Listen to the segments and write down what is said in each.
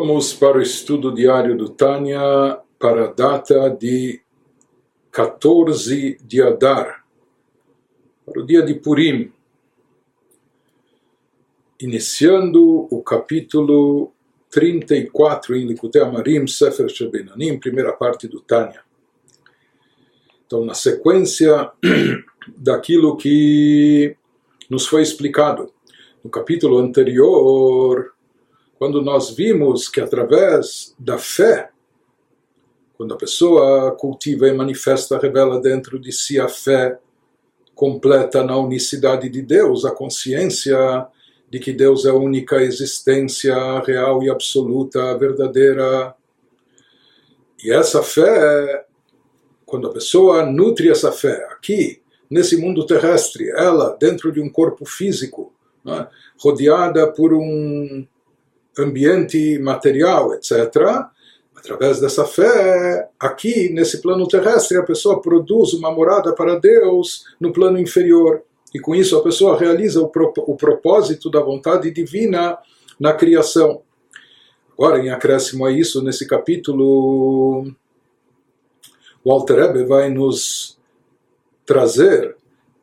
Vamos para o estudo diário do Tânia para a data de 14 de Adar, para o dia de Purim, iniciando o capítulo 34 em Likutei Amarim, Sefer Shebenanim, primeira parte do Tânia. Então, na sequência daquilo que nos foi explicado no capítulo anterior, quando nós vimos que através da fé, quando a pessoa cultiva e manifesta, revela dentro de si a fé completa na unicidade de Deus, a consciência de que Deus é a única existência real e absoluta, verdadeira. E essa fé, quando a pessoa nutre essa fé aqui, nesse mundo terrestre, ela dentro de um corpo físico, né, rodeada por um ambiente material, etc., através dessa fé, aqui nesse plano terrestre, a pessoa produz uma morada para Deus no plano inferior. E com isso a pessoa realiza o, pro, o propósito da vontade divina na criação. Agora, em acréscimo a isso, nesse capítulo, o Alter Ebe vai nos trazer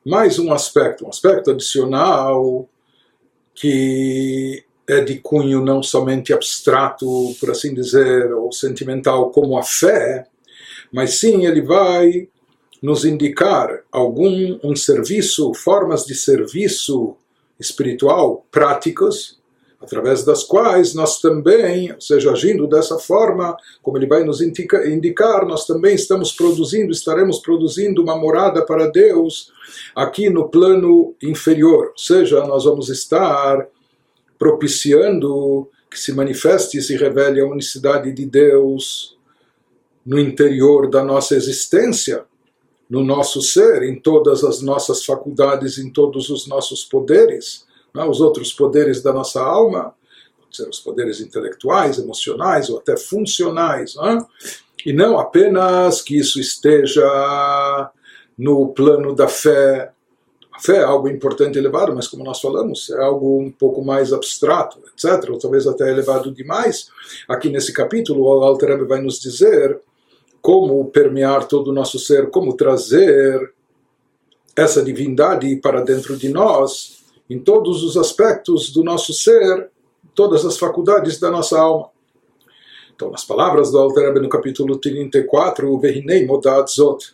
mais um aspecto, um aspecto adicional que é de cunho não somente abstrato, por assim dizer, ou sentimental, como a fé, mas sim ele vai nos indicar algum um serviço, formas de serviço espiritual práticas, através das quais nós também, ou seja, agindo dessa forma, como ele vai nos indica, indicar, nós também estamos produzindo, estaremos produzindo uma morada para Deus aqui no plano inferior, ou seja, nós vamos estar propiciando que se manifeste e se revele a unicidade de Deus no interior da nossa existência, no nosso ser, em todas as nossas faculdades, em todos os nossos poderes? É? os outros poderes da nossa alma, ser os poderes intelectuais, emocionais ou até funcionais? É? e não apenas que isso esteja no plano da fé, a fé é algo importante e elevado, mas como nós falamos, é algo um pouco mais abstrato, etc., ou talvez até elevado demais. Aqui nesse capítulo, o Alter Rebbe vai nos dizer como permear todo o nosso ser, como trazer essa divindade para dentro de nós, em todos os aspectos do nosso ser, todas as faculdades da nossa alma. Então, nas palavras do Alter Rebbe no capítulo 34, Vehinei Modad Zot,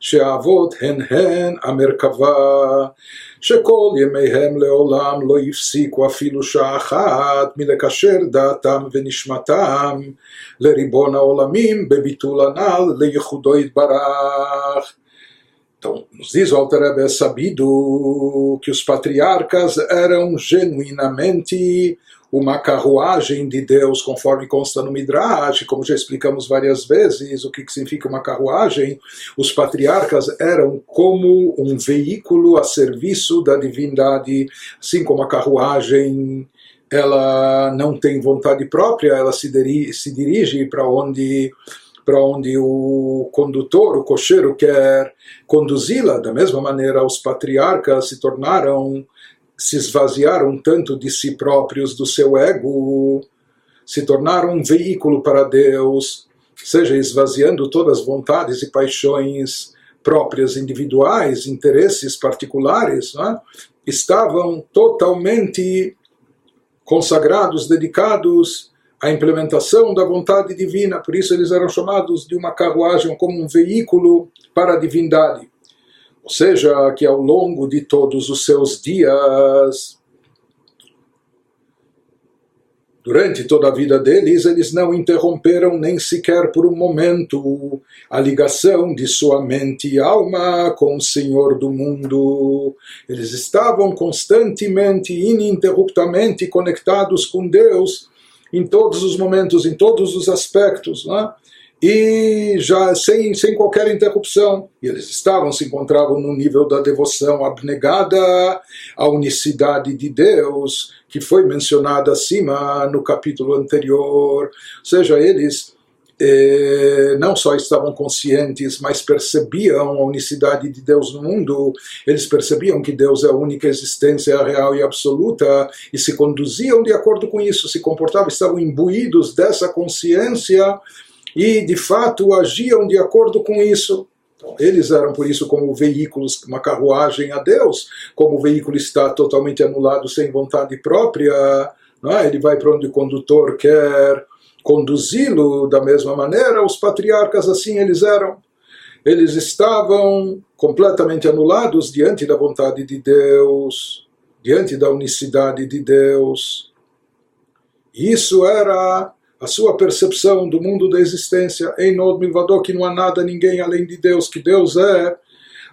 שהאבות הן הן המרכבה, שכל ימיהם לעולם לא הפסיקו אפילו שעה אחת מלקשר דעתם ונשמתם לריבון העולמים בביטול הנ"ל לייחודו יתברך. Então, nos diz o Alter é sabido que os patriarcas eram genuinamente uma carruagem de Deus, conforme consta no Midrash, como já explicamos várias vezes o que, significa uma carruagem, os patriarcas eram como um veículo a serviço da divindade, assim como a carruagem ela não tem vontade própria, ela se dirige, se dirige para onde para onde o condutor, o cocheiro quer conduzi-la. Da mesma maneira, os patriarcas se tornaram se esvaziaram tanto de si próprios, do seu ego, se tornaram um veículo para Deus, seja esvaziando todas as vontades e paixões próprias, individuais, interesses particulares, é? estavam totalmente consagrados, dedicados à implementação da vontade divina. Por isso eles eram chamados de uma carruagem como um veículo para a divindade. Ou seja, que ao longo de todos os seus dias, durante toda a vida deles, eles não interromperam nem sequer por um momento a ligação de sua mente e alma com o Senhor do mundo. Eles estavam constantemente, ininterruptamente conectados com Deus em todos os momentos, em todos os aspectos. Não é? E já sem, sem qualquer interrupção. E eles estavam, se encontravam no nível da devoção abnegada à unicidade de Deus, que foi mencionada acima no capítulo anterior. Ou seja, eles eh, não só estavam conscientes, mas percebiam a unicidade de Deus no mundo, eles percebiam que Deus é a única existência real e absoluta e se conduziam de acordo com isso, se comportavam, estavam imbuídos dessa consciência e de fato agiam de acordo com isso. Então, eles eram, por isso, como veículos, uma carruagem a Deus, como o veículo está totalmente anulado sem vontade própria, é? ele vai para onde o condutor quer conduzi-lo da mesma maneira, os patriarcas assim eles eram. Eles estavam completamente anulados diante da vontade de Deus, diante da unicidade de Deus. Isso era a sua percepção do mundo da existência. Em Nod Milvador, que não há nada, ninguém além de Deus, que Deus é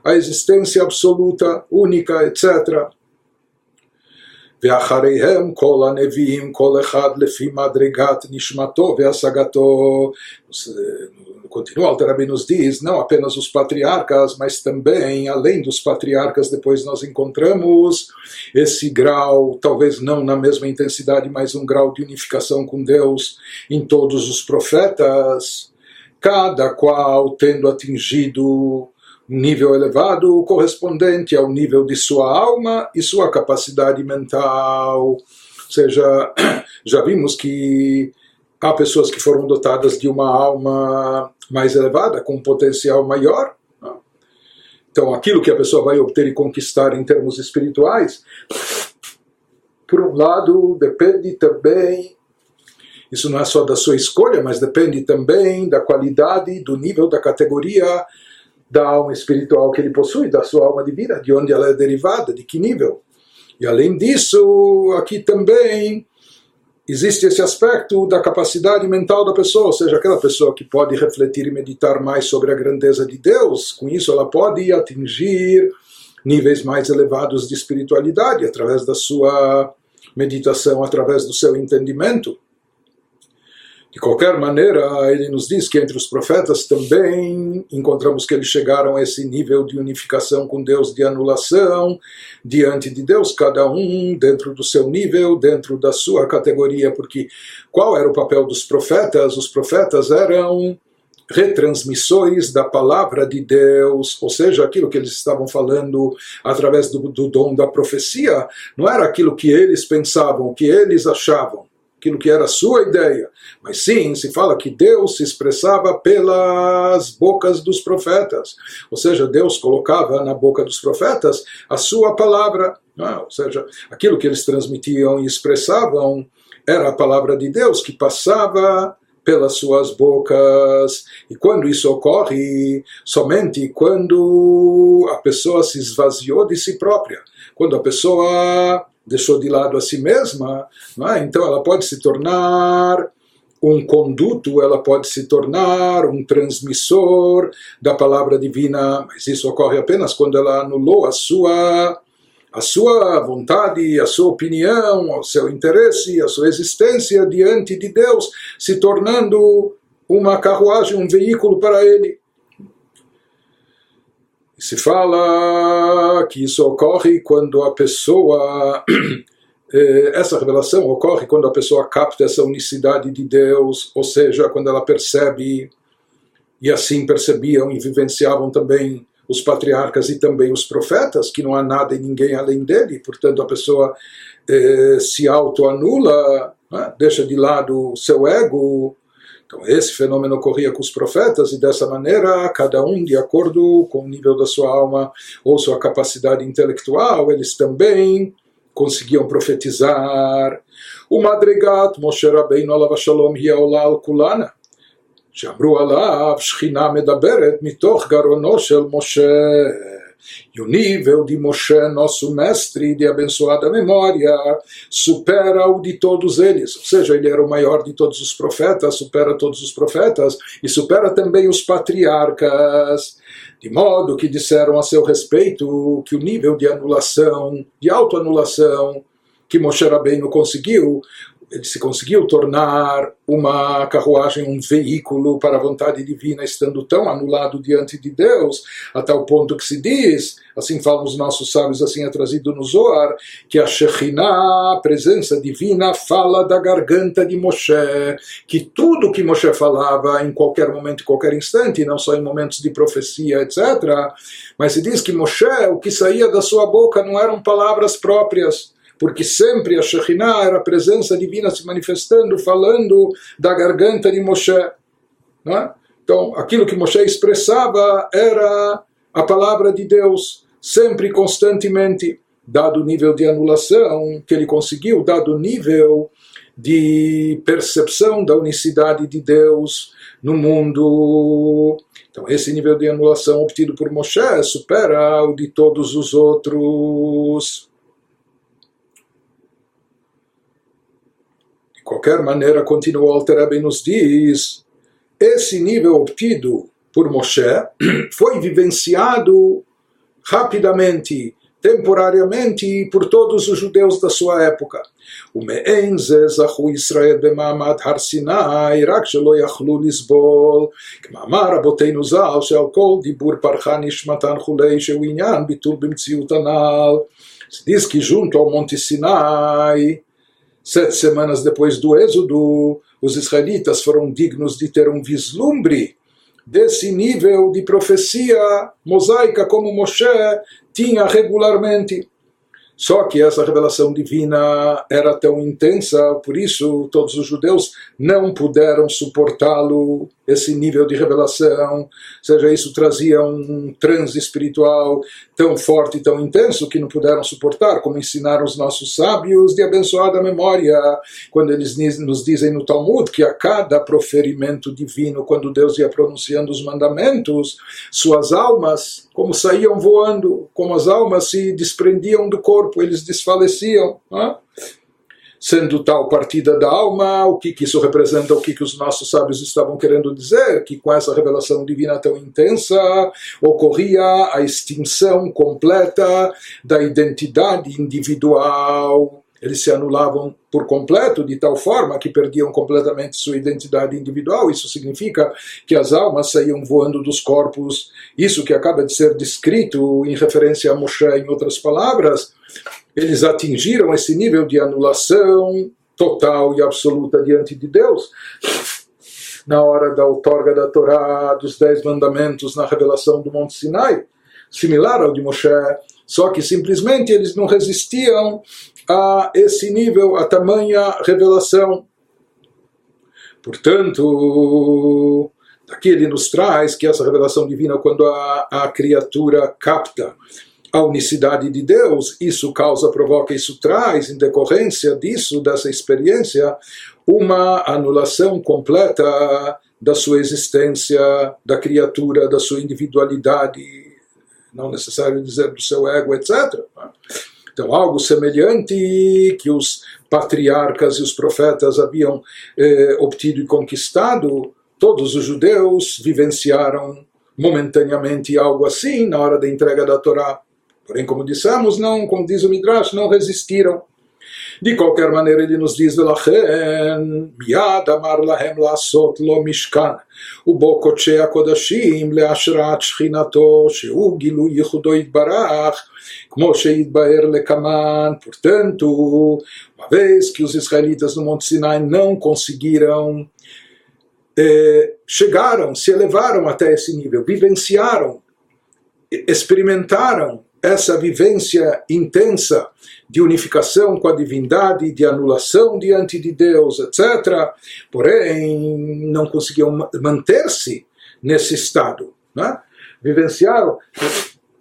a existência absoluta, única, etc. ואחריהם כל הנביאים, כל אחד לפי מדרגת נשמתו והשגתו. Continua, Alterabi nos diz, não apenas os patriarcas, mas também, além dos patriarcas, depois nós encontramos esse grau, talvez não na mesma intensidade, mas um grau de unificação com Deus em todos os profetas, cada qual tendo atingido nível elevado correspondente ao nível de sua alma e sua capacidade mental. Ou seja, já vimos que há pessoas que foram dotadas de uma alma mais elevada, com um potencial maior. Né? Então, aquilo que a pessoa vai obter e conquistar em termos espirituais, por um lado, depende também isso não é só da sua escolha, mas depende também da qualidade, do nível, da categoria da alma espiritual que ele possui, da sua alma divina, de onde ela é derivada, de que nível. E além disso, aqui também existe esse aspecto da capacidade mental da pessoa, ou seja, aquela pessoa que pode refletir e meditar mais sobre a grandeza de Deus, com isso ela pode atingir níveis mais elevados de espiritualidade através da sua meditação, através do seu entendimento. De qualquer maneira, ele nos diz que entre os profetas também encontramos que eles chegaram a esse nível de unificação com Deus, de anulação diante de Deus, cada um dentro do seu nível, dentro da sua categoria, porque qual era o papel dos profetas? Os profetas eram retransmissores da palavra de Deus, ou seja, aquilo que eles estavam falando através do, do dom da profecia, não era aquilo que eles pensavam, que eles achavam aquilo que era a sua ideia, mas sim se fala que Deus se expressava pelas bocas dos profetas, ou seja, Deus colocava na boca dos profetas a sua palavra, é? ou seja, aquilo que eles transmitiam e expressavam era a palavra de Deus que passava pelas suas bocas. E quando isso ocorre, somente quando a pessoa se esvaziou de si própria, quando a pessoa deixou de lado a si mesma, é? então ela pode se tornar um conduto, ela pode se tornar um transmissor da palavra divina, mas isso ocorre apenas quando ela anulou a sua a sua vontade, a sua opinião, o seu interesse, a sua existência diante de Deus, se tornando uma carruagem, um veículo para ele. Se fala que isso ocorre quando a pessoa. Eh, essa revelação ocorre quando a pessoa capta essa unicidade de Deus, ou seja, quando ela percebe, e assim percebiam e vivenciavam também os patriarcas e também os profetas, que não há nada e ninguém além dele, portanto a pessoa eh, se autoanula, né, deixa de lado o seu ego, então, esse fenômeno ocorria com os profetas, e dessa maneira, cada um, de acordo com o nível da sua alma ou sua capacidade intelectual, eles também conseguiam profetizar. O Madrigat, Moshe Rabbeinu alav shalom hi העולה על כולנה, שאמרו עליו שכינה מדברת מתוך גרונו של משה. E o nível de Moshe, nosso mestre de abençoada memória, supera o de todos eles. Ou seja, ele era o maior de todos os profetas, supera todos os profetas e supera também os patriarcas. De modo que disseram a seu respeito que o nível de anulação, de autoanulação, que Moshe Rabbeinu conseguiu, se conseguiu tornar uma carruagem, um veículo para a vontade divina, estando tão anulado diante de Deus, a tal ponto que se diz, assim falam os nossos sábios, assim é trazido no Zohar, que a Shekhinah, a presença divina, fala da garganta de Moshe, que tudo que Moshe falava em qualquer momento, em qualquer instante, não só em momentos de profecia, etc., mas se diz que Moshe, o que saía da sua boca não eram palavras próprias, porque sempre a Shekhinah era a presença divina se manifestando, falando da garganta de Moshe. É? Então, aquilo que Moshe expressava era a palavra de Deus, sempre constantemente, dado o nível de anulação que ele conseguiu, dado o nível de percepção da unicidade de Deus no mundo. Então, esse nível de anulação obtido por Moshe supera o de todos os outros. qualquer maneira, continua o Alter nos diz, esse nível obtido por Moshe foi vivenciado rapidamente, temporariamente por todos os judeus da sua época. ומעין זה זכו ישראל במעמד הר סיני רק שלא יכלו לסבול כמאמר רבותינו ז"ל שעל כל דיבור פרחה נשמתן כולי שהוא עניין ביטול במציאות הנ"ל. Se diz que junto ao Monte Sinai Sete semanas depois do êxodo, os israelitas foram dignos de ter um vislumbre desse nível de profecia mosaica como Moshe tinha regularmente. Só que essa revelação divina era tão intensa, por isso todos os judeus não puderam suportá-lo esse nível de revelação, seja, isso trazia um transe espiritual tão forte e tão intenso que não puderam suportar, como ensinaram os nossos sábios de abençoada memória, quando eles nos dizem no Talmud que a cada proferimento divino, quando Deus ia pronunciando os mandamentos, suas almas, como saíam voando, como as almas se desprendiam do corpo, eles desfaleciam. Não é? Sendo tal partida da alma, o que, que isso representa, o que, que os nossos sábios estavam querendo dizer, que com essa revelação divina tão intensa ocorria a extinção completa da identidade individual. Eles se anulavam por completo, de tal forma que perdiam completamente sua identidade individual. Isso significa que as almas saíam voando dos corpos. Isso que acaba de ser descrito em referência a Moshe, em outras palavras, eles atingiram esse nível de anulação total e absoluta diante de Deus na hora da outorga da Torá, dos Dez Mandamentos, na revelação do Monte Sinai, similar ao de Moshe, só que simplesmente eles não resistiam a esse nível, a tamanha revelação. Portanto, aqui ele nos traz que essa revelação divina, quando a, a criatura capta a unicidade de Deus, isso causa, provoca, isso traz, em decorrência disso, dessa experiência, uma anulação completa da sua existência, da criatura, da sua individualidade, não necessário dizer do seu ego, etc. Então, algo semelhante que os patriarcas e os profetas haviam eh, obtido e conquistado, todos os judeus vivenciaram momentaneamente algo assim na hora da entrega da Torá. Porém, como dissemos, não, como diz o Midrash, não resistiram. De qualquer maneira, ele nos diz, ולכן מיד אמר להם לעשות לו משכן, ובו קודשי הקודשים להשראת שכינתו, שהוא גילוי ייחודו יתברך, כמו שהתבהר לקמן. Portanto, uma vez que os israelitas no Monte Sinai não conseguiram, eh, chegaram, se elevaram até esse nível, vivenciaram, experimentaram essa vivência intensa de unificação com a divindade, de anulação diante de Deus, etc. Porém, não conseguiam manter-se nesse estado. Né? Vivenciaram,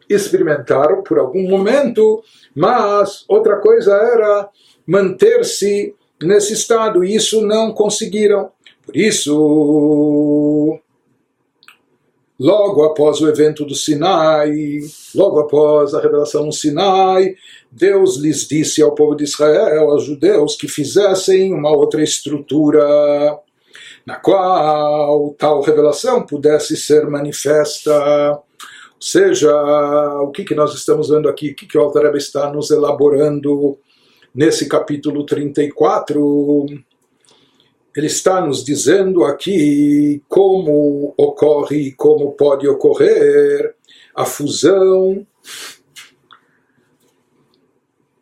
experimentaram por algum momento, mas outra coisa era manter-se nesse estado, e isso não conseguiram. Por isso, logo após o evento do Sinai, logo após a revelação no Sinai, Deus lhes disse ao povo de Israel, aos judeus, que fizessem uma outra estrutura na qual tal revelação pudesse ser manifesta. Ou seja, o que, que nós estamos vendo aqui, o que, que o Altareba está nos elaborando nesse capítulo 34, ele está nos dizendo aqui como ocorre, como pode ocorrer a fusão,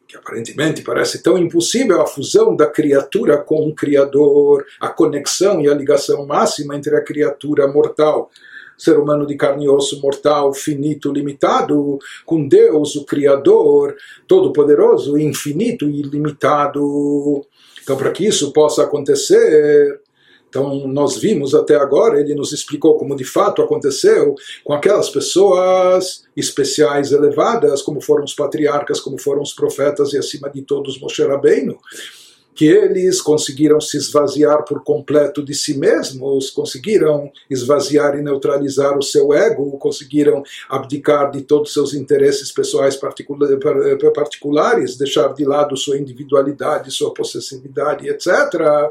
que aparentemente parece tão impossível, a fusão da criatura com o Criador, a conexão e a ligação máxima entre a criatura mortal ser humano de carne e osso mortal, finito, limitado, com Deus, o Criador, todo-poderoso, infinito e ilimitado. Então, para que isso possa acontecer, então, nós vimos até agora, ele nos explicou como de fato aconteceu com aquelas pessoas especiais, elevadas, como foram os patriarcas, como foram os profetas e acima de todos Moshe Rabbeinu que eles conseguiram se esvaziar por completo de si mesmos, conseguiram esvaziar e neutralizar o seu ego, conseguiram abdicar de todos os seus interesses pessoais particulares, deixar de lado sua individualidade, sua possessividade, etc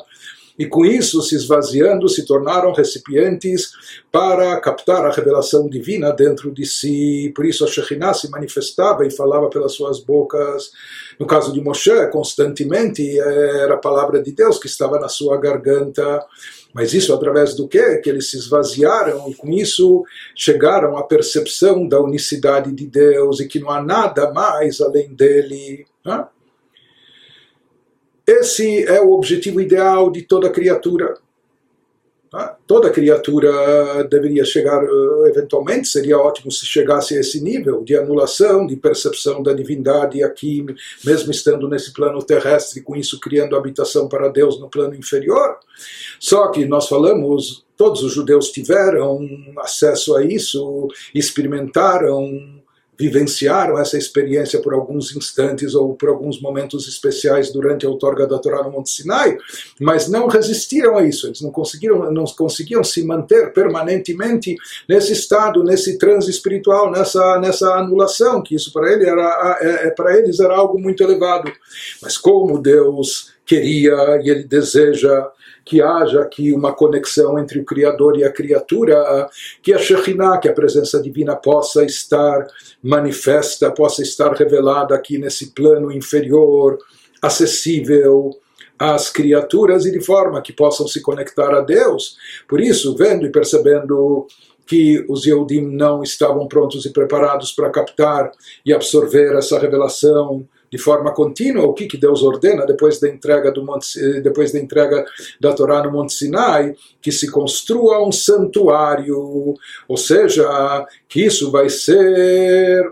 e com isso, se esvaziando, se tornaram recipientes para captar a revelação divina dentro de si. Por isso a Shekhinah se manifestava e falava pelas suas bocas. No caso de Moshe, constantemente era a palavra de Deus que estava na sua garganta. Mas isso através do quê? Que eles se esvaziaram e com isso chegaram à percepção da unicidade de Deus e que não há nada mais além dele. Né? Esse é o objetivo ideal de toda criatura. Tá? Toda criatura deveria chegar, eh, eventualmente, seria ótimo se chegasse a esse nível de anulação, de percepção da divindade aqui, mesmo estando nesse plano terrestre, com isso criando habitação para Deus no plano inferior. Só que nós falamos, todos os judeus tiveram acesso a isso, experimentaram vivenciaram essa experiência por alguns instantes ou por alguns momentos especiais durante a outorga da Torá no Monte Sinai, mas não resistiram a isso, eles não conseguiram, não conseguiam se manter permanentemente nesse estado, nesse transe espiritual, nessa, nessa anulação, que isso para, ele era, é, é, para eles era algo muito elevado. Mas como Deus queria e ele deseja que haja aqui uma conexão entre o Criador e a criatura, que a Shekhinah, que a presença divina possa estar manifesta, possa estar revelada aqui nesse plano inferior, acessível às criaturas e de forma que possam se conectar a Deus. Por isso, vendo e percebendo que os Yehudim não estavam prontos e preparados para captar e absorver essa revelação de forma contínua o que, que Deus ordena depois da entrega do Monte, depois da entrega da Torá no Monte Sinai, que se construa um santuário, ou seja, que isso vai ser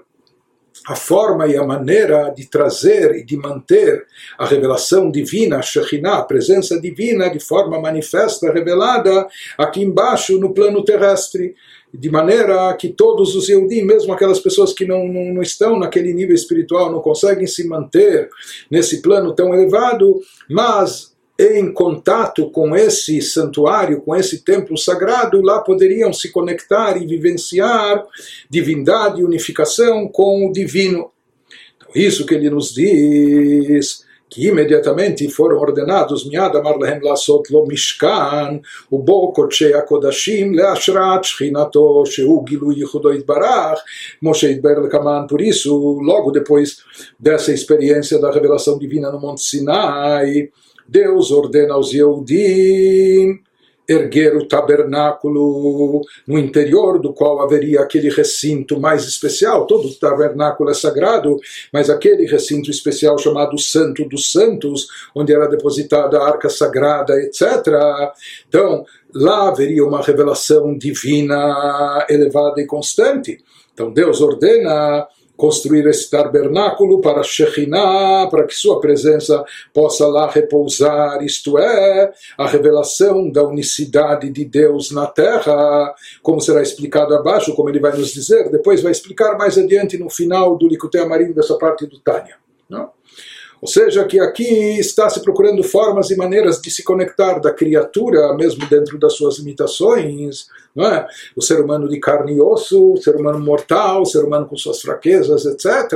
a forma e a maneira de trazer e de manter a revelação divina, a Shekhinah, a presença divina de forma manifesta, revelada aqui embaixo no plano terrestre de maneira que todos os Yehudim, mesmo aquelas pessoas que não, não, não, estão naquele nível espiritual, não conseguem se manter nesse plano tão elevado, mas em contato com esse santuário, com esse templo sagrado, lá poderiam se conectar e vivenciar divindade e unificação com o divino. Então, isso que ele nos diz que imediatamente foram ordenados miad amar lehem lasot lo mishkan o ubo kotshei kodashim leashrat shchinato sheu gilu yichudo itbarach Moshe itber lekaman por isso logo depois dessa experiência da revelação divina no Monte Sinai Deus ordena aos Yehudim erguer o tabernáculo no interior do qual haveria aquele recinto mais especial. Todo o tabernáculo é sagrado, mas aquele recinto especial chamado Santo dos Santos, onde era depositada a arca sagrada, etc. Então, lá haveria uma revelação divina elevada e constante. Então, Deus ordena construir esse tabernáculo para Shekhinah, para que sua presença possa lá repousar, isto é, a revelação da unicidade de Deus na terra, como será explicado abaixo, como ele vai nos dizer, depois vai explicar mais adiante no final do Likutei Amarim dessa parte do Tânia. Não? Ou seja, que aqui está se procurando formas e maneiras de se conectar da criatura, mesmo dentro das suas limitações, não é? o ser humano de carne e osso, o ser humano mortal, o ser humano com suas fraquezas, etc.,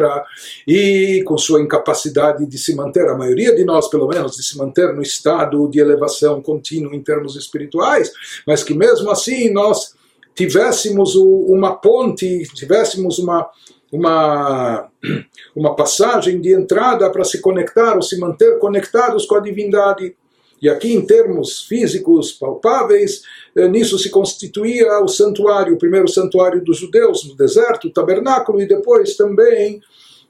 e com sua incapacidade de se manter, a maioria de nós, pelo menos, de se manter no estado de elevação contínua em termos espirituais, mas que mesmo assim nós tivéssemos uma ponte, tivéssemos uma uma, uma passagem de entrada para se conectar ou se manter conectados com a divindade. E aqui, em termos físicos palpáveis, eh, nisso se constituía o santuário, o primeiro santuário dos judeus no deserto, o tabernáculo, e depois também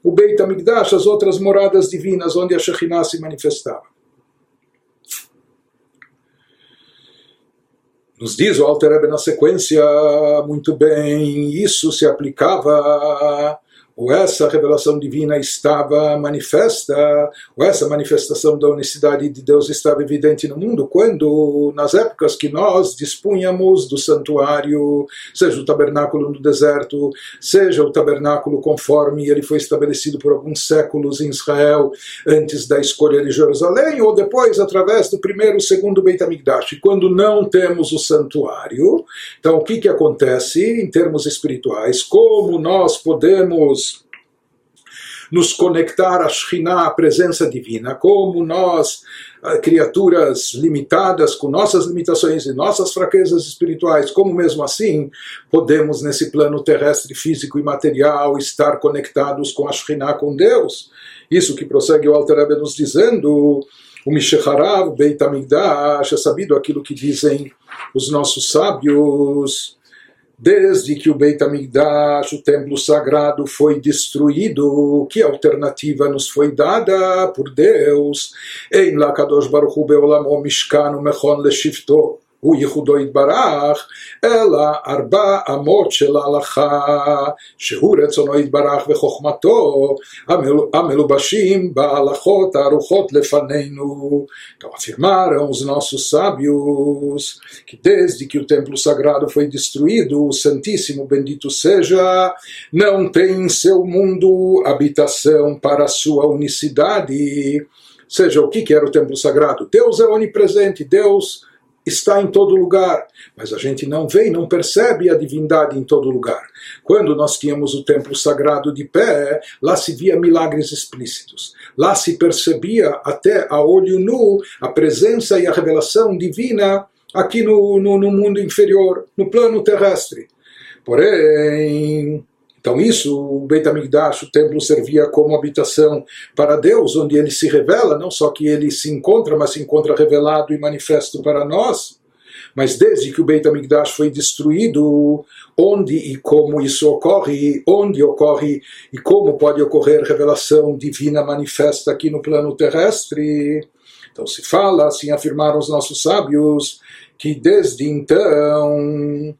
o Beit HaMikdash, as outras moradas divinas onde a Shekhinah se manifestava. Nos diz o Alter Rebbe na sequência, muito bem, isso se aplicava ou essa revelação divina estava manifesta, ou essa manifestação da unicidade de Deus estava evidente no mundo, quando, nas épocas que nós dispunhamos do santuário, seja o tabernáculo no deserto, seja o tabernáculo conforme ele foi estabelecido por alguns séculos em Israel, antes da escolha de Jerusalém, ou depois através do primeiro segundo Beit HaMikdash. Quando não temos o santuário, então o que, que acontece em termos espirituais? Como nós podemos nos conectar a Shekhinah, a presença divina, como nós, ah, criaturas limitadas, com nossas limitações e nossas fraquezas espirituais, como mesmo assim podemos, nesse plano terrestre, físico e material, estar conectados com a Shekhinah, com Deus. Isso que prossegue o Alter Rebbe nos dizendo, o Mishecharav Beit HaMikdash, é sabido aquilo que dizem os nossos sábios, Desde que o Beit HaMikdash, o templo sagrado, foi destruído, que alternativa nos foi dada por Deus? Em Lakadosh Baruch Hu Beolamo Mishkan Mechon Leshifto. הוא ייחודו יתברך, אלא ארבע אמות של ההלכה, שהוא רצונו יתברך וחוכמתו, המלובשים בהלכות הארוחות לפנינו. Então afirmaram os nossos sábios que desde que o templo sagrado foi destruído, o Santíssimo bendito seja, não tem em seu mundo habitação para a sua unicidade. Seja, o que era o templo sagrado? Deus é onipresente, Deus está em todo lugar, mas a gente não vê e não percebe a divindade em todo lugar. Quando nós tínhamos o templo sagrado de pé, lá se via milagres explícitos. Lá se percebia até a olho nu a presença e a revelação divina aqui no, no, no mundo inferior, no plano terrestre. Porém, então isso, o Beit HaMikdash, o templo servia como habitação para Deus, onde ele se revela, não só que ele se encontra, mas se encontra revelado e manifesto para nós. Mas desde que o Beit HaMikdash foi destruído, onde e como isso ocorre, onde ocorre e como pode ocorrer revelação divina manifesta aqui no plano terrestre. Então se fala, assim afirmaram os nossos sábios, que desde então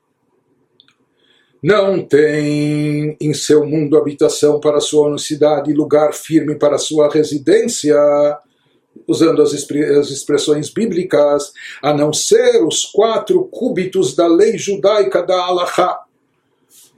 não tem em seu mundo habitação para sua unicidade, lugar firme para sua residência, usando as, expressões bíblicas, a não ser os quatro cúbitos da lei judaica da Alahá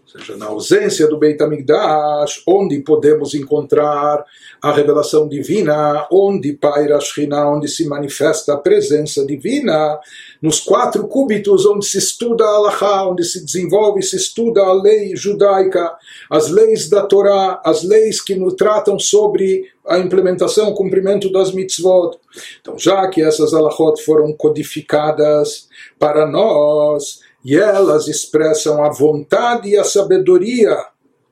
seja, na ausência do Beit HaMikdash, onde podemos encontrar a revelação divina, onde paira a Shekhinah, onde se manifesta a presença divina, nos quatro cúbitos onde se estuda a Allahá, onde se desenvolve e se estuda a lei judaica, as leis da Torá, as leis que nos tratam sobre a implementação, o cumprimento das mitzvot. Então, já que essas alahot foram codificadas para nós, e elas expressam a vontade e a sabedoria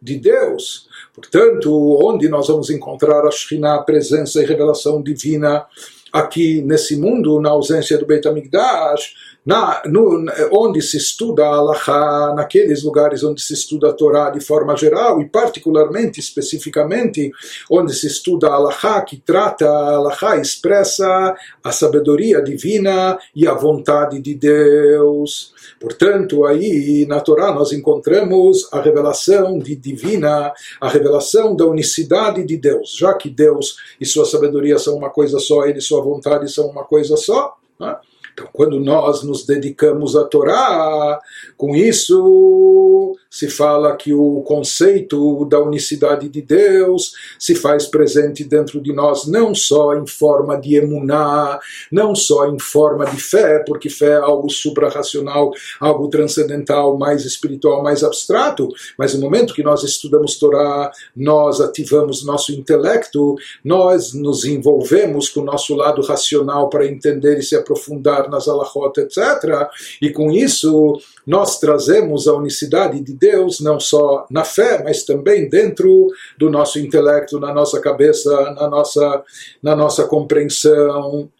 de Deus. Portanto, onde nós vamos encontrar a Shekhinah, a presença e revelação divina aqui nesse mundo, na ausência do Beit HaMikdash, na, no, onde se estuda a Allahá, naqueles lugares onde se estuda a Torá de forma geral, e particularmente, especificamente, onde se estuda a Allahá, que trata a Allahá, expressa a sabedoria divina e a vontade de Deus. Portanto, aí na Torá nós encontramos a revelação de divina, a revelação da unicidade de Deus, já que Deus e sua sabedoria são uma coisa só, ele e sua vontade são uma coisa só. Né? Então, quando nós nos dedicamos à Torá, com isso se fala que o conceito da unicidade de Deus se faz presente dentro de nós, não só em forma de emuná, não só em forma de fé, porque fé é algo suprarracional, algo transcendental, mais espiritual, mais abstrato, mas no momento que nós estudamos Torá, nós ativamos nosso intelecto, nós nos envolvemos com o nosso lado racional para entender e se aprofundar nas alahot, etc. E com isso nós trazemos a unicidade de Deus não só na fé, mas também dentro do nosso intelecto, na nossa cabeça, na nossa, na nossa compreensão.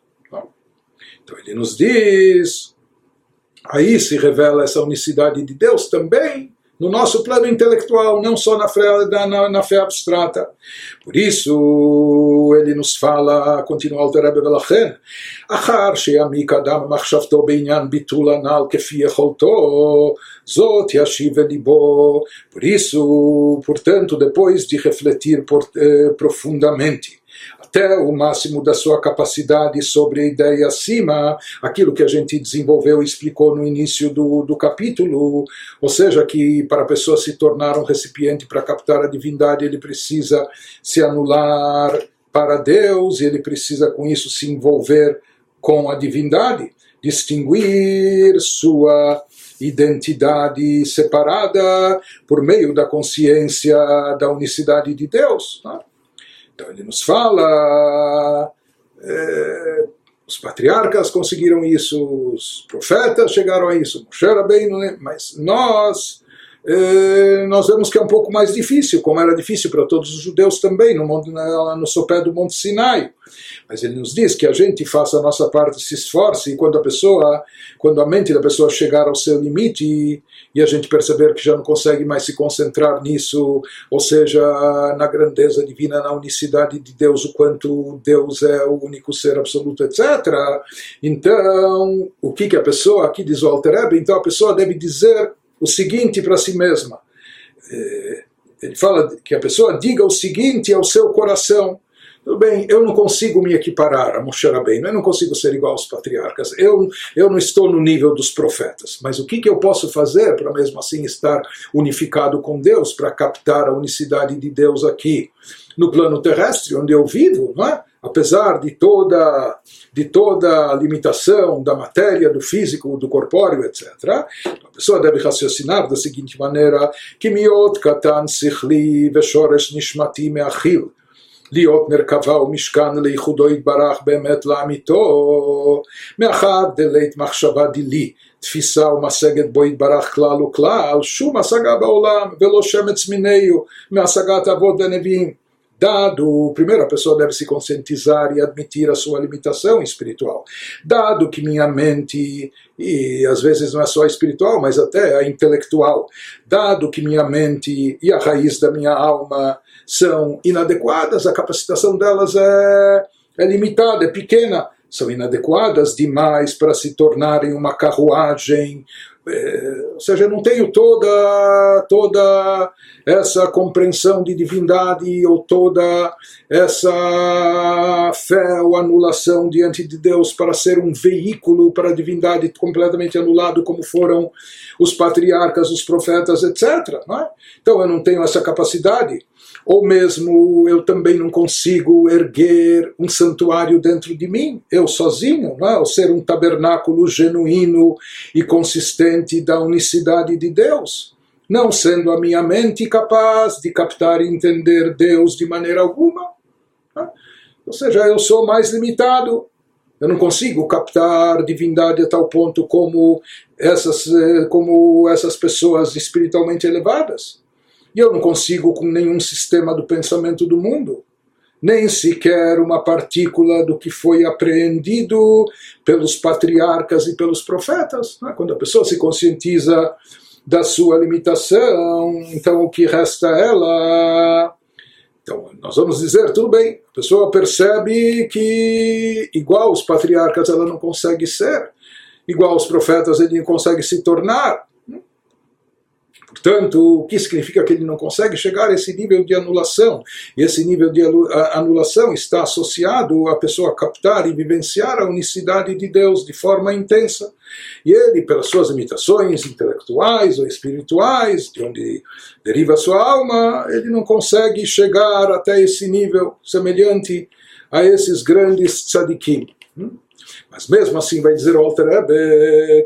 Então ele nos diz, aí se revela essa unicidade de Deus também no nosso plano intelectual, não só na fé, na, na fé abstrata. Por isso, ele nos fala, continua o Rebbe Velachem, אחר שיעמיק אדם מחשבתו בעניין ביטול הנ"ל כפי יכולתו, זאת ישיב ליבו. Por isso, portanto, depois de refletir por, eh, profundamente até o máximo da sua capacidade sobre a ideia acima, aquilo que a gente desenvolveu e explicou no início do, do capítulo, ou seja, que para a pessoa se tornar um recipiente para captar a divindade, ele precisa se anular para Deus, e ele precisa com isso se envolver com a divindade, distinguir sua identidade separada por meio da consciência da unicidade de Deus. Né? Então ele nos fala, é, os patriarcas conseguiram isso, os profetas chegaram a isso, Moshe bem, né? mas nós nós vemos que é um pouco mais difícil, como era difícil para todos os judeus também, no, monte, no sopé do Monte Sinai. Mas ele nos diz que a gente faça a nossa parte, se esforce, e quando a pessoa, quando a mente da pessoa chegar ao seu limite e a gente perceber que já não consegue mais se concentrar nisso, ou seja, na grandeza divina, na unicidade de Deus, o quanto Deus é o único ser absoluto, etc. Então, o que, que a pessoa, aqui diz o Alter então a pessoa deve dizer o seguinte para si mesma. É, ele fala que a pessoa diga o seguinte ao seu coração. Tudo bem, eu não consigo me equiparar a Moshe Rabbeinu, eu não consigo ser igual aos patriarcas, eu, eu não estou no nível dos profetas, mas o que, que eu posso fazer para mesmo assim estar unificado com Deus, para captar a unicidade de Deus aqui no plano terrestre, onde eu vivo, não é? apesar de toda, de toda a limitação da matéria, do físico, do corpóreo, etc., a pessoa deve raciocinar da seguinte maneira: Kimiot katan sichli veshoresh nishmati meachil. להיות מרכבה ומשכן לייחודו יתברך באמת לאמיתו, מאחר דלית מחשבה דילי, תפיסה ומשגת בו יתברך כלל וכלל, שום השגה בעולם ולא שמץ מיניו מהשגת אבות ונביאים. Dado, primeiro a pessoa deve se conscientizar e admitir a sua limitação espiritual. Dado que minha mente, e às vezes não é só espiritual, mas até a intelectual, dado que minha mente e a raiz da minha alma são inadequadas, a capacitação delas é, é limitada, é pequena, são inadequadas demais para se tornarem uma carruagem é, ou seja, eu não tenho toda, toda essa compreensão de divindade ou toda essa fé ou anulação diante de Deus para ser um veículo para a divindade completamente anulado, como foram os patriarcas, os profetas, etc. É? Então eu não tenho essa capacidade ou mesmo eu também não consigo erguer um santuário dentro de mim, eu sozinho, não é? ou ser um tabernáculo genuíno e consistente da unicidade de Deus, não sendo a minha mente capaz de captar e entender Deus de maneira alguma. É? Ou seja, eu sou mais limitado, eu não consigo captar divindade a tal ponto como essas, eh, como essas pessoas espiritualmente elevadas. E eu não consigo com nenhum sistema do pensamento do mundo, nem sequer uma partícula do que foi apreendido pelos patriarcas e pelos profetas. Né? Quando a pessoa se conscientiza da sua limitação, então o que resta a ela? Então, nós vamos dizer, tudo bem, a pessoa percebe que, igual os patriarcas, ela não consegue ser, igual os profetas, ele não consegue se tornar. Portanto, o que significa que ele não consegue chegar a esse nível de anulação? E esse nível de anulação está associado a pessoa captar e vivenciar a unicidade de Deus de forma intensa. E ele, pelas suas limitações intelectuais ou espirituais, de onde deriva sua alma, ele não consegue chegar até esse nível semelhante a esses grandes tzadikim. Mas mesmo assim vai dizer o Alter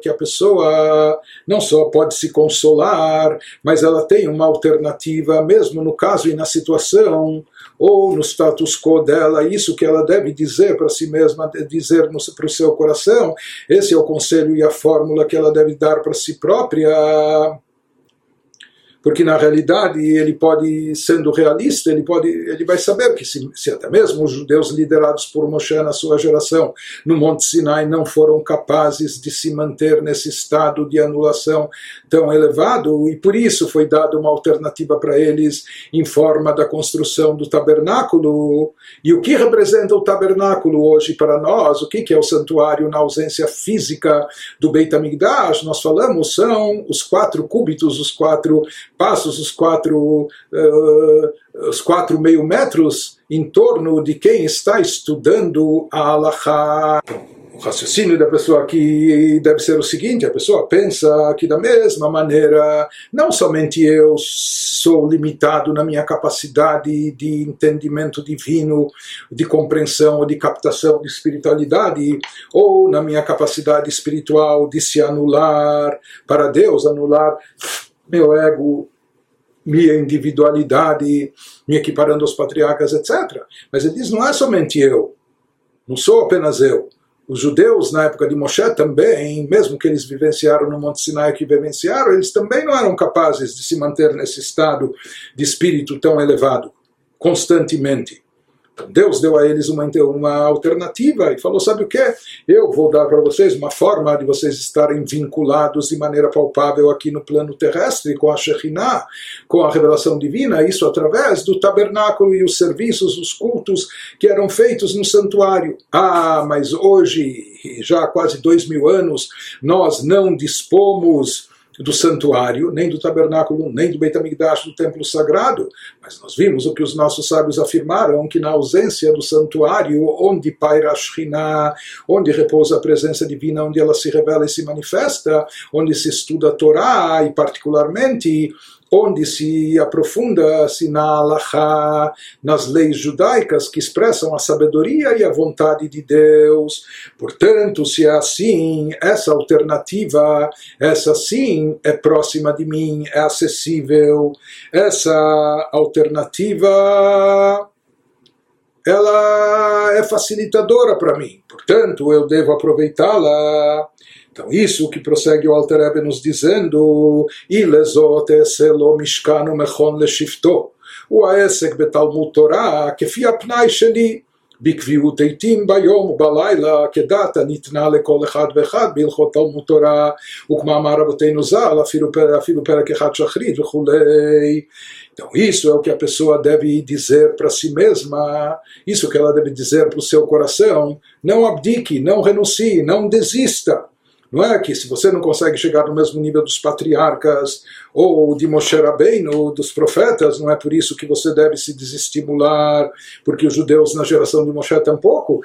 que a pessoa não só pode se consolar, mas ela tem uma alternativa, mesmo no caso e na situação ou no status quo dela, isso que ela deve dizer para si mesma, dizer para o seu coração, esse é o conselho e a fórmula que ela deve dar para si própria porque na realidade ele pode, sendo realista, ele pode, ele vai saber que se, se, até mesmo os judeus liderados por Moshe na sua geração no Monte Sinai não foram capazes de se manter nesse estado de anulação tão elevado e por isso foi dada uma alternativa para eles em forma da construção do tabernáculo. E o que representa o tabernáculo hoje para nós? O que é o santuário na ausência física do Beit HaMikdash? Nós falamos são os quatro cúbitos, os quatro passos, os quatro, uh, os quatro meio metros em torno de quem está estudando a Allahá. O raciocínio da pessoa aqui deve ser o seguinte: a pessoa pensa que, da mesma maneira, não somente eu sou limitado na minha capacidade de entendimento divino, de compreensão ou de captação de espiritualidade, ou na minha capacidade espiritual de se anular para Deus, anular meu ego, minha individualidade, me equiparando aos patriarcas, etc. Mas ele diz: não é somente eu, não sou apenas eu. Os judeus, na época de Moshe, também, mesmo que eles vivenciaram no Monte Sinai que vivenciaram, eles também não eram capazes de se manter nesse estado de espírito tão elevado, constantemente. Deus deu a eles uma, uma alternativa e falou: sabe o que? Eu vou dar para vocês uma forma de vocês estarem vinculados de maneira palpável aqui no plano terrestre com a Shekhinah, com a revelação divina, isso através do tabernáculo e os serviços, os cultos que eram feitos no santuário. Ah, mas hoje, já há quase dois mil anos, nós não dispomos do santuário, nem do tabernáculo, nem do Beit HaMikdash, do templo sagrado, mas nós vimos o que os nossos sábios afirmaram, que na ausência do santuário, onde paira a onde repousa a presença divina, onde ela se revela e se manifesta, onde se estuda a Torá, e particularmente onde se aprofunda-se na Allahá, nas leis judaicas que expressam a sabedoria e a vontade de Deus. Portanto, se é assim, essa alternativa, essa sim é próxima de mim, é acessível. Essa alternativa ela é facilitadora para mim, portanto eu devo aproveitá-la. Então, isso que prossegue o Alter Ebe nos dizendo, Ilezot eselo mishkanu mechon leshifto, הוא העסק בתלמוד תורה כפי הפנאי שלי בקביעות עתים ביום ובלילה כדת הניתנה לכל אחד ואחד בהלכות תלמוד תורה וכמאמר רבותינו ז"ל אפילו, אפילו פרק אחד שחרית וכולי então isso é o que a pessoa deve dizer para si mesma, isso que ela deve dizer para o seu coração, não abdique, não renuncie, não desista. Não é que se você não consegue chegar no mesmo nível dos patriarcas ou de Moshe Rabbeinu, dos profetas, não é por isso que você deve se desestimular, porque os judeus na geração de Moshe tampouco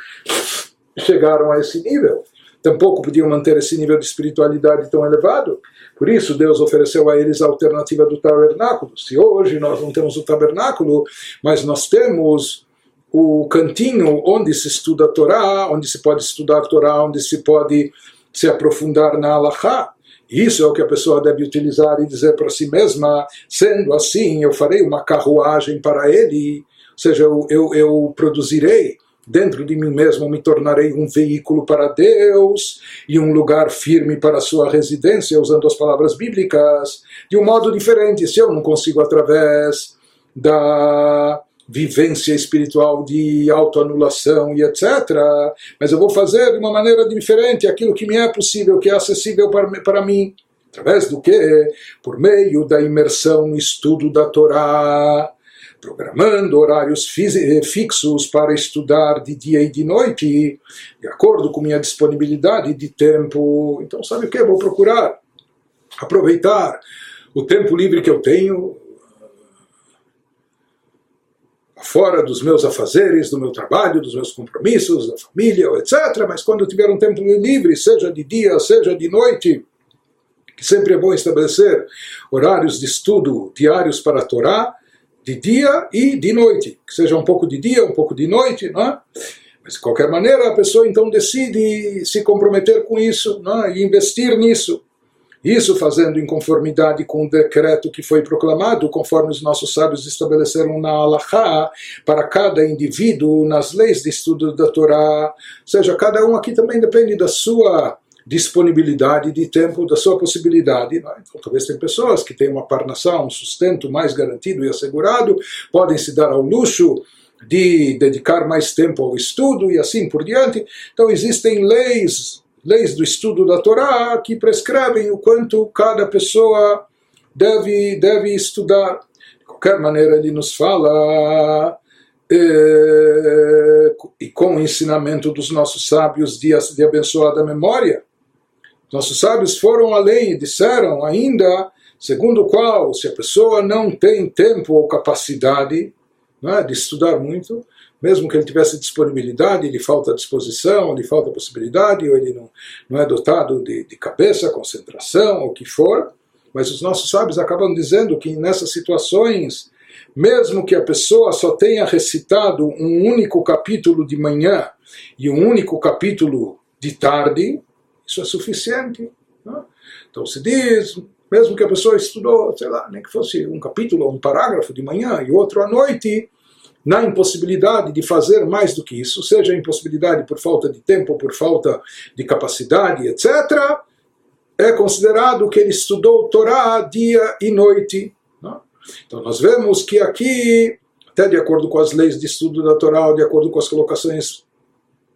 chegaram a esse nível. Tampouco podiam manter esse nível de espiritualidade tão elevado. Por isso, Deus ofereceu a eles a alternativa do tabernáculo. Se hoje nós não temos o tabernáculo, mas nós temos o cantinho onde se estuda a Torá, onde se pode estudar a Torá, onde se pode se aprofundar na Allahá. Isso é o que a pessoa deve utilizar e dizer para si mesma, sendo assim, eu farei uma carruagem para ele, ou seja, eu, eu, eu produzirei dentro de mim mesmo, me tornarei um veículo para Deus e um lugar firme para sua residência, usando as palavras bíblicas, de um modo diferente. Se eu não consigo, através da vivência espiritual de autoanulação e etc. Mas eu vou fazer de uma maneira diferente aquilo que me é possível, que é acessível para, para mim. Através do que? Por meio da imersão no estudo da Torá, programando horários fixos para estudar de dia e de noite, de acordo com minha disponibilidade de tempo. Então, sabe o que? Vou procurar aproveitar o tempo livre que eu tenho fora dos meus afazeres, do meu trabalho, dos meus compromissos, da família, etc. Mas quando tiver um tempo livre, seja de dia, seja de noite, que sempre é bom estabelecer horários de estudo diários para a Torá, de dia e de noite, que seja um pouco de dia, um pouco de noite, não é? Mas de qualquer maneira a pessoa então decide se comprometer com isso não é? e investir nisso. Isso fazendo em conformidade com o decreto que foi proclamado, conforme os nossos sábios estabeleceram na Allahá, para cada indivíduo nas leis de estudo da Torá. Ou seja, cada um aqui também depende da sua disponibilidade de tempo, da sua possibilidade. É? Então, talvez tem pessoas que têm uma parnação, um sustento mais garantido e assegurado, podem se dar ao luxo de dedicar mais tempo ao estudo e assim por diante. Então existem leis, leis do estudo da Torá que prescrevem o quanto cada pessoa deve, deve estudar. De qualquer maneira, ele nos fala eh, e com o ensinamento dos nossos sábios de, de abençoada memória, nossos sábios foram além e disseram ainda, segundo o qual, se a pessoa não tem tempo ou capacidade é, de estudar muito, mesmo que ele tivesse disponibilidade, lhe falta disposição, lhe falta possibilidade, ou ele não, não é dotado de, de cabeça, concentração, ou o que for, mas os nossos sábios acabam dizendo que nessas situações, mesmo que a pessoa só tenha recitado um único capítulo de manhã e um único capítulo de tarde, isso é suficiente. Né? Então se diz, mesmo que a pessoa estudou, sei lá, nem que fosse um capítulo ou um parágrafo de manhã e outro à noite, na impossibilidade de fazer mais do que isso, seja impossibilidade por falta de tempo, por falta de capacidade, etc., é considerado que ele estudou Torá dia e noite. Né? Então nós vemos que aqui, até de acordo com as leis de estudo da Torá, de acordo com as colocações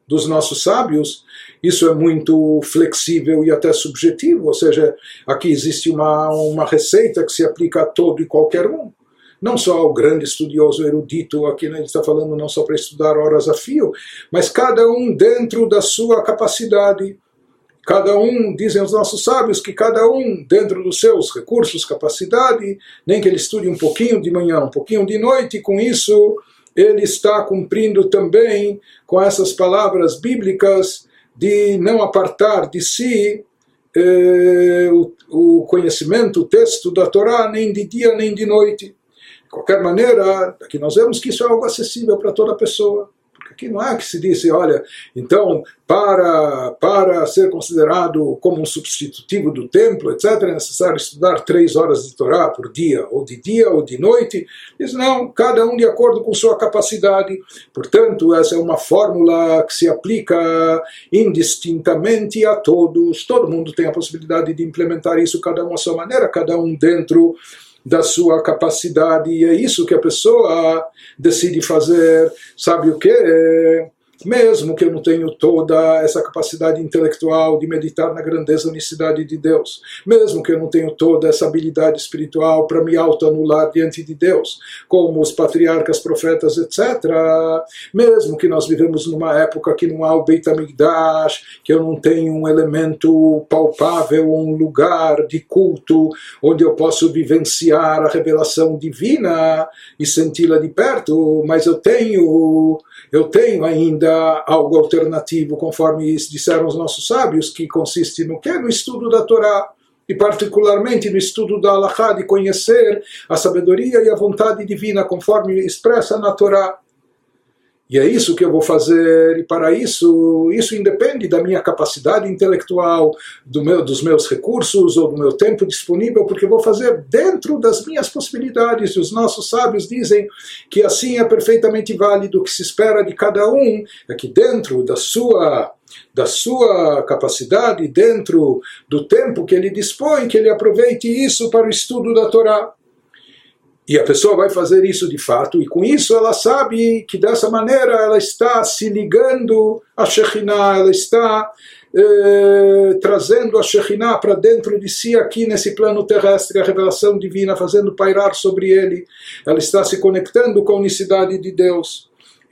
dos nossos sábios, isso é muito flexível e até subjetivo, ou seja, aqui existe uma, uma receita que se aplica a todo e qualquer um. Não só ao grande estudioso erudito, aqui ele está falando não só para estudar horas a fio, mas cada um dentro da sua capacidade. Cada um, dizem os nossos sábios, que cada um, dentro dos seus recursos, capacidade, nem que ele estude um pouquinho de manhã, um pouquinho de noite, com isso ele está cumprindo também com essas palavras bíblicas de não apartar de si eh, o, o, conhecimento, o texto da Torá, nem de dia nem de noite. De qualquer maneira, aqui nós vemos que isso é algo acessível para toda pessoa. Aqui não há que se disse, olha, então, para, para ser considerado como um substitutivo do templo, etc., é necessário estudar três horas de Torá por dia, ou de dia ou de noite. Diz, não, cada um de acordo com sua capacidade. Portanto, essa é uma fórmula que se aplica indistintamente a todos. Todo mundo tem a possibilidade de implementar isso, cada um à sua maneira, cada um dentro da sua capacidade, e é isso que a pessoa decide fazer. Sabe o que? Mesmo que eu não tenha toda essa capacidade intelectual de meditar na grandeza e unicidade de Deus, mesmo que eu não tenha toda essa habilidade espiritual para me autoanular diante de Deus, como os patriarcas, profetas, etc., mesmo que nós vivemos numa época que não há o Beit HaMikdash, que eu não tenho um elemento palpável, um lugar de culto onde eu posso vivenciar a revelação divina e senti-la de perto, mas eu tenho eu tenho ainda algo alternativo, conforme disseram os nossos sábios, que consiste no que? No estudo da Torá e particularmente no estudo da Allahá, de conhecer a sabedoria e a vontade divina conforme expressa na Torá. E é isso que eu vou fazer, e para isso, isso independe da minha capacidade intelectual, do meu, dos meus recursos ou do meu tempo disponível, porque eu vou fazer dentro das minhas possibilidades. E os nossos sábios dizem que assim é perfeitamente válido, o que se espera de cada um é que dentro da sua da sua capacidade, dentro do tempo que ele dispõe, que ele aproveite isso para o estudo da Torá. E a pessoa vai fazer isso de fato, e com isso ela sabe que dessa maneira ela está se ligando a Shekhinah, ela está eh, trazendo a Shekhinah para dentro de si aqui nesse plano terrestre, a revelação divina, fazendo pairar sobre ele. Ela está se conectando com a unicidade de Deus.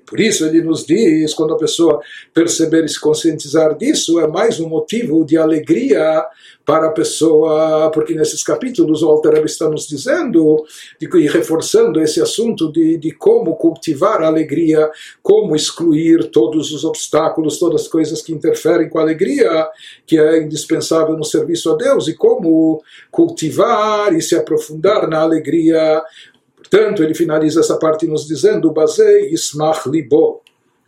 Por isso ele nos diz, quando a pessoa perceber e se conscientizar disso, é mais um motivo de alegria para a pessoa, porque nesses capítulos o Alter está nos dizendo e reforçando esse assunto de, de como cultivar a alegria, como excluir todos os obstáculos, todas as coisas que interferem com a alegria, que é indispensável no serviço a Deus, e como cultivar e se aprofundar na alegria Portanto, ele finaliza essa parte nos dizendo: Basei Ismach Libo.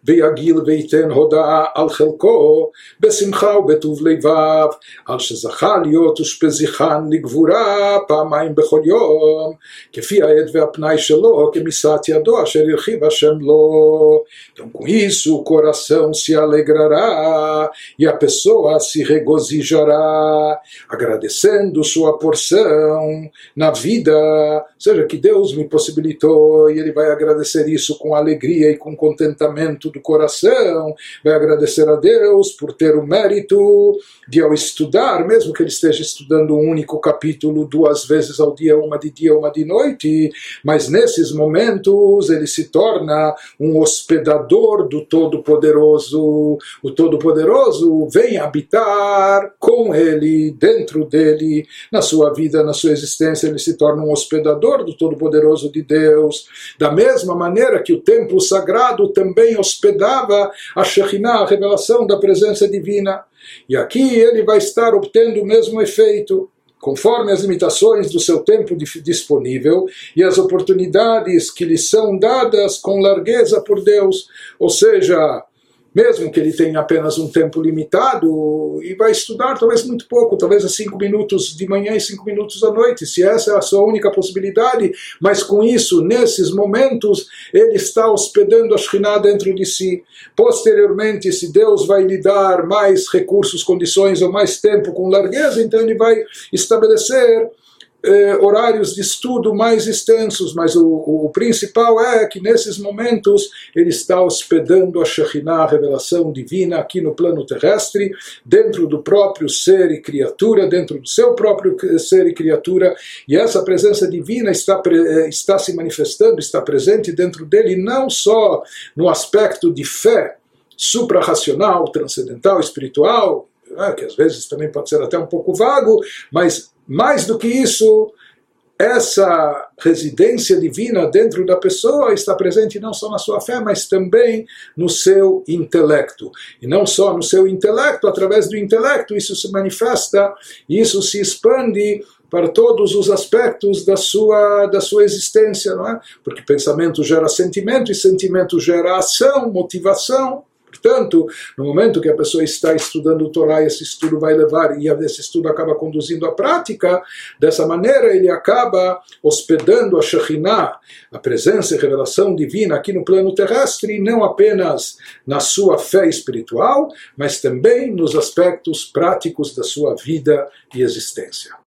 ויגיל וייתן הודעה על חלקו בשמחה ובטוב לבב, על שזכה להיות אושפזיכן לגבורה פעמיים בכל יום, כפי העד והפנאי שלו, כמשאת ידו אשר הרחיב השם לו. Então, com isso, o coração se alegrará e a pessoa se regozijará, agradecendo sua porção na vida. Ou seja, que Deus me possibilitou e ele vai agradecer isso com alegria e com contentamento do coração, vai agradecer a Deus por ter o mérito de, ao estudar, mesmo que ele esteja estudando um único capítulo duas vezes ao dia, uma de dia, uma de noite, mas nesses momentos ele se torna um hospedador do Todo-Poderoso. O Todo-Poderoso vem habitar com ele, dentro dele, na sua vida, na sua existência, ele se torna um hospedador do Todo-Poderoso de Deus. Da mesma maneira que o templo sagrado também hospedava a Shekhinah, a revelação da presença divina. E aqui ele vai estar obtendo o mesmo efeito, conforme as limitações do seu tempo disponível e as oportunidades que lhe são dadas com largueza por Deus. Ou seja, mesmo que ele tenha apenas um tempo limitado, e vai estudar talvez muito pouco, talvez a cinco minutos de manhã e cinco minutos à noite, se essa é a sua única possibilidade, mas com isso, nesses momentos, ele está hospedando a Shekhinah dentro de si. Posteriormente, se Deus vai lhe dar mais recursos, condições ou mais tempo com largueza, então ele vai estabelecer eh, horários de estudo mais extensos, mas o, o, principal é que nesses momentos ele está hospedando a Shekhinah, a revelação divina, aqui no plano terrestre, dentro do próprio ser e criatura, dentro do seu próprio ser e criatura, e essa presença divina está, eh, está se manifestando, está presente dentro dele, não só no aspecto de fé suprarracional, transcendental, espiritual, né, que às vezes também pode ser até um pouco vago, mas mais do que isso, essa residência divina dentro da pessoa está presente não só na sua fé, mas também no seu intelecto. E não só no seu intelecto, através do intelecto isso se manifesta, isso se expande para todos os aspectos da sua, da sua existência, não é? Porque pensamento gera sentimento e sentimento gera ação, motivação. Portanto, no momento que a pessoa está estudando o Torá, esse estudo vai levar, e esse estudo acaba conduzindo à prática, dessa maneira ele acaba hospedando a Shekhinah, a presença e revelação divina aqui no plano terrestre, não apenas na sua fé espiritual, mas também nos aspectos práticos da sua vida e existência.